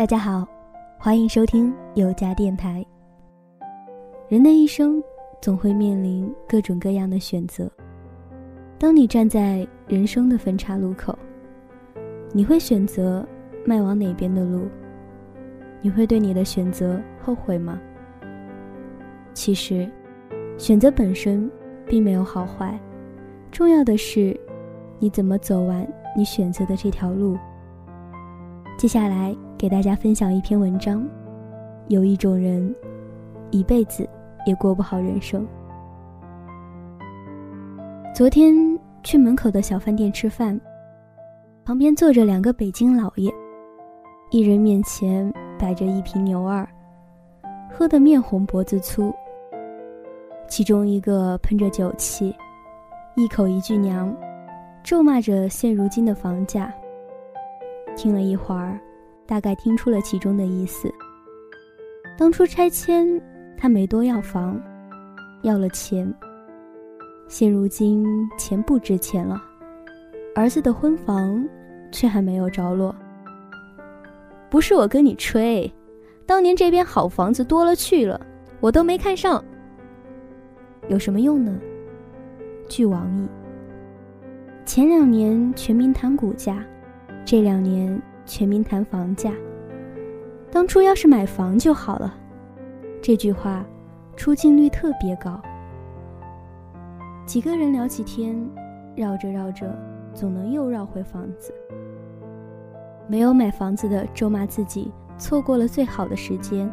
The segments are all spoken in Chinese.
大家好，欢迎收听有家电台。人的一生总会面临各种各样的选择。当你站在人生的分岔路口，你会选择迈往哪边的路？你会对你的选择后悔吗？其实，选择本身并没有好坏，重要的是你怎么走完你选择的这条路。接下来给大家分享一篇文章：有一种人，一辈子也过不好人生。昨天去门口的小饭店吃饭，旁边坐着两个北京老爷，一人面前摆着一瓶牛二，喝得面红脖子粗。其中一个喷着酒气，一口一句娘，咒骂着现如今的房价。听了一会儿，大概听出了其中的意思。当初拆迁，他没多要房，要了钱。现如今钱不值钱了，儿子的婚房却还没有着落。不是我跟你吹，当年这边好房子多了去了，我都没看上。有什么用呢？据网易，前两年全民谈股价，这两年全民谈房价。当初要是买房就好了，这句话出镜率特别高。几个人聊起天，绕着绕着，总能又绕回房子。没有买房子的咒骂自己错过了最好的时间，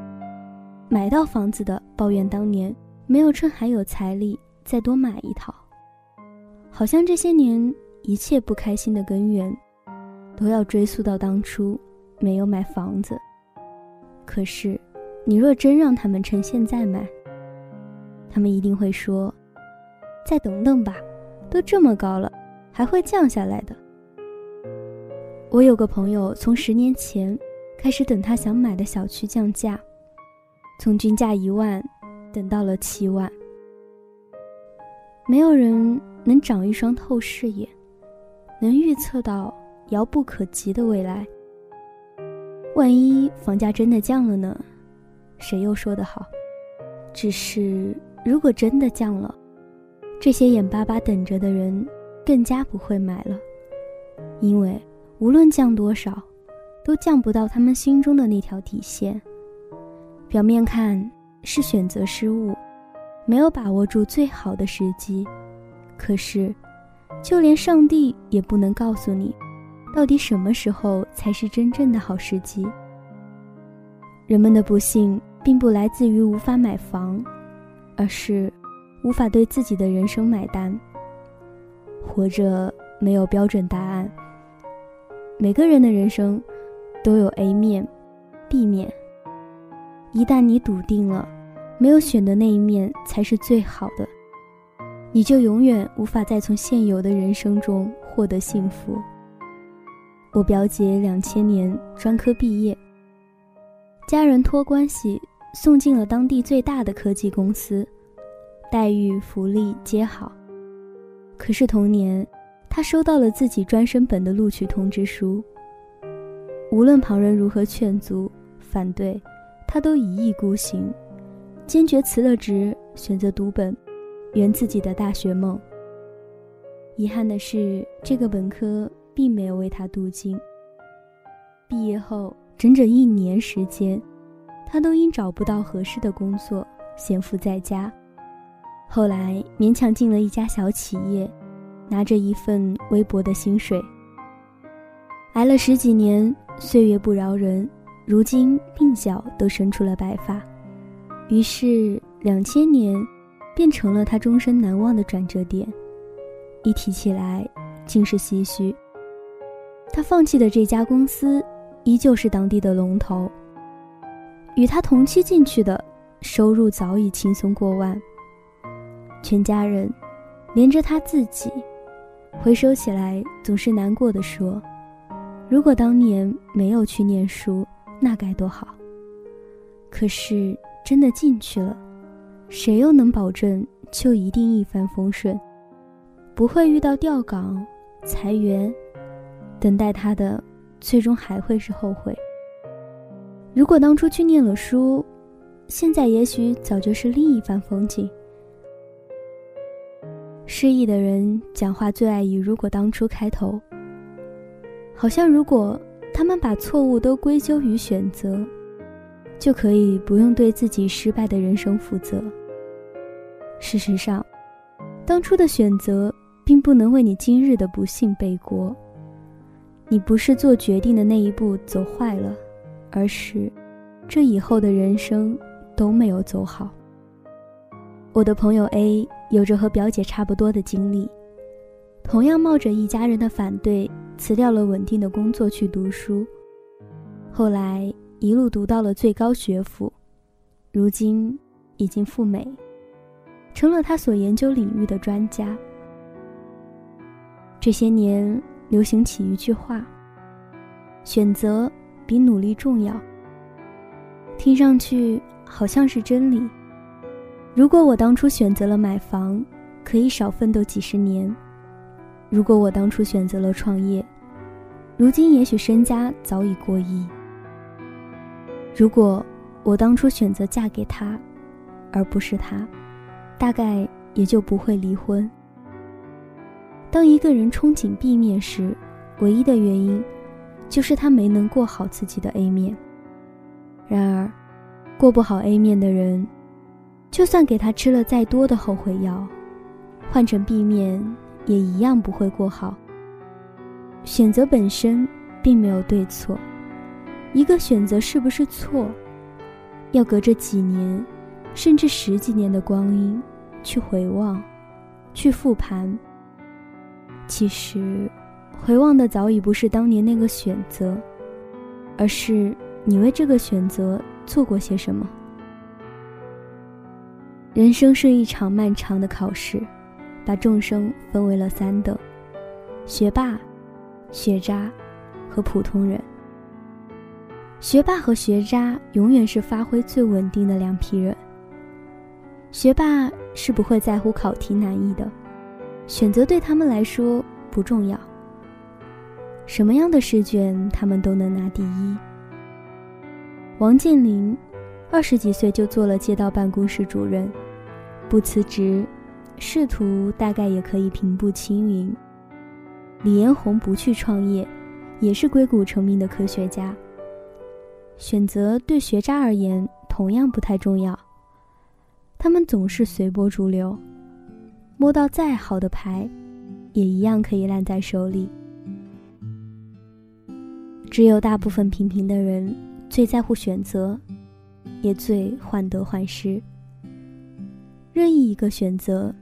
买到房子的抱怨当年。没有趁还有财力再多买一套，好像这些年一切不开心的根源，都要追溯到当初没有买房子。可是，你若真让他们趁现在买，他们一定会说：“再等等吧，都这么高了，还会降下来的。”我有个朋友，从十年前开始等他想买的小区降价，从均价一万。等到了七万，没有人能长一双透视眼，能预测到遥不可及的未来。万一房价真的降了呢？谁又说得好？只是如果真的降了，这些眼巴巴等着的人更加不会买了，因为无论降多少，都降不到他们心中的那条底线。表面看。是选择失误，没有把握住最好的时机。可是，就连上帝也不能告诉你，到底什么时候才是真正的好时机。人们的不幸并不来自于无法买房，而是无法对自己的人生买单。活着没有标准答案，每个人的人生都有 A 面、B 面。一旦你笃定了。没有选的那一面才是最好的，你就永远无法再从现有的人生中获得幸福。我表姐两千年专科毕业，家人托关系送进了当地最大的科技公司，待遇福利皆好。可是同年，她收到了自己专升本的录取通知书。无论旁人如何劝阻反对，她都一意孤行。坚决辞了职，选择读本，圆自己的大学梦。遗憾的是，这个本科并没有为他镀金。毕业后整整一年时间，他都因找不到合适的工作闲赋在家。后来勉强进了一家小企业，拿着一份微薄的薪水。挨了十几年，岁月不饶人，如今鬓角都生出了白发。于是，两千年变成了他终身难忘的转折点。一提起来，尽是唏嘘。他放弃的这家公司，依旧是当地的龙头。与他同期进去的，收入早已轻松过万。全家人，连着他自己，回首起来总是难过的说：“如果当年没有去念书，那该多好。”可是。真的进去了，谁又能保证就一定一帆风顺，不会遇到调岗、裁员？等待他的，最终还会是后悔。如果当初去念了书，现在也许早就是另一番风景。失意的人讲话最爱以“如果当初”开头，好像如果他们把错误都归咎于选择，就可以不用对自己失败的人生负责。事实上，当初的选择并不能为你今日的不幸背锅。你不是做决定的那一步走坏了，而是这以后的人生都没有走好。我的朋友 A 有着和表姐差不多的经历，同样冒着一家人的反对，辞掉了稳定的工作去读书，后来一路读到了最高学府，如今已经赴美，成了他所研究领域的专家。这些年。流行起一句话：“选择比努力重要。”听上去好像是真理。如果我当初选择了买房，可以少奋斗几十年；如果我当初选择了创业，如今也许身家早已过亿；如果我当初选择嫁给他，而不是他，大概也就不会离婚。当一个人憧憬 B 面时，唯一的原因就是他没能过好自己的 A 面。然而，过不好 A 面的人，就算给他吃了再多的后悔药，换成 B 面也一样不会过好。选择本身并没有对错，一个选择是不是错，要隔着几年，甚至十几年的光阴去回望，去复盘。其实，回望的早已不是当年那个选择，而是你为这个选择做过些什么。人生是一场漫长的考试，把众生分为了三等：学霸、学渣和普通人。学霸和学渣永远是发挥最稳定的两批人。学霸是不会在乎考题难易的。选择对他们来说不重要，什么样的试卷他们都能拿第一。王健林，二十几岁就做了街道办公室主任，不辞职，仕途大概也可以平步青云。李彦宏不去创业，也是硅谷成名的科学家。选择对学渣而言同样不太重要，他们总是随波逐流。摸到再好的牌，也一样可以烂在手里。只有大部分平平的人最在乎选择，也最患得患失。任意一个选择，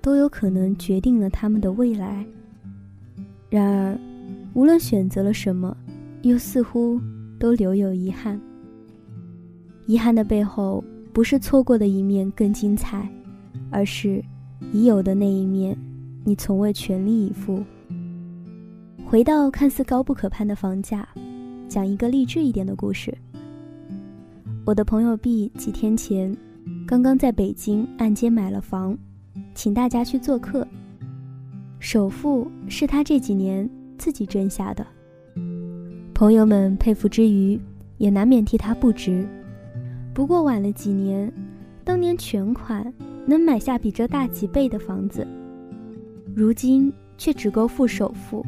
都有可能决定了他们的未来。然而，无论选择了什么，又似乎都留有遗憾。遗憾的背后，不是错过的一面更精彩，而是。已有的那一面，你从未全力以赴。回到看似高不可攀的房价，讲一个励志一点的故事。我的朋友 B 几天前刚刚在北京按揭买了房，请大家去做客。首付是他这几年自己挣下的。朋友们佩服之余，也难免替他不值。不过晚了几年，当年全款。能买下比这大几倍的房子，如今却只够付首付。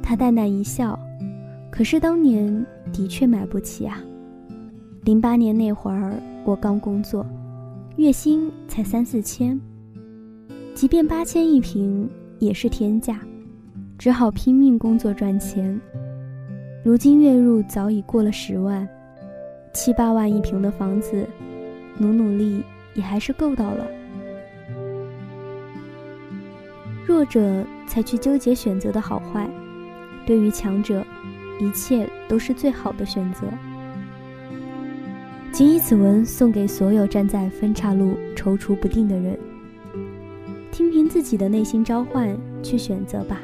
他淡淡一笑，可是当年的确买不起啊。零八年那会儿，我刚工作，月薪才三四千，即便八千一平也是天价，只好拼命工作赚钱。如今月入早已过了十万，七八万一平的房子，努努力。也还是够到了。弱者才去纠结选择的好坏，对于强者，一切都是最好的选择。谨以此文送给所有站在分岔路踌躇不定的人，听凭自己的内心召唤去选择吧。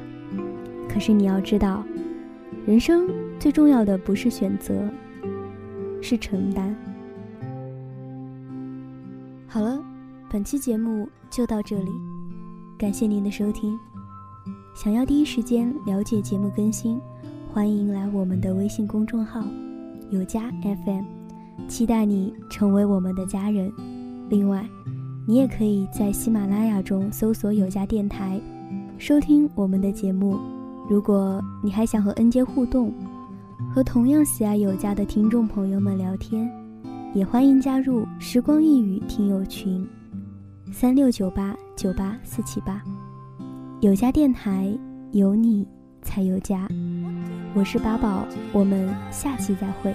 可是你要知道，人生最重要的不是选择，是承担。好了，本期节目就到这里，感谢您的收听。想要第一时间了解节目更新，欢迎来我们的微信公众号有家 FM，期待你成为我们的家人。另外，你也可以在喜马拉雅中搜索有家电台，收听我们的节目。如果你还想和恩杰互动，和同样喜爱有家的听众朋友们聊天，也欢迎加入时光一语听友群，三六九八九八四七八。有家电台，有你才有家。我是八宝，我们下期再会。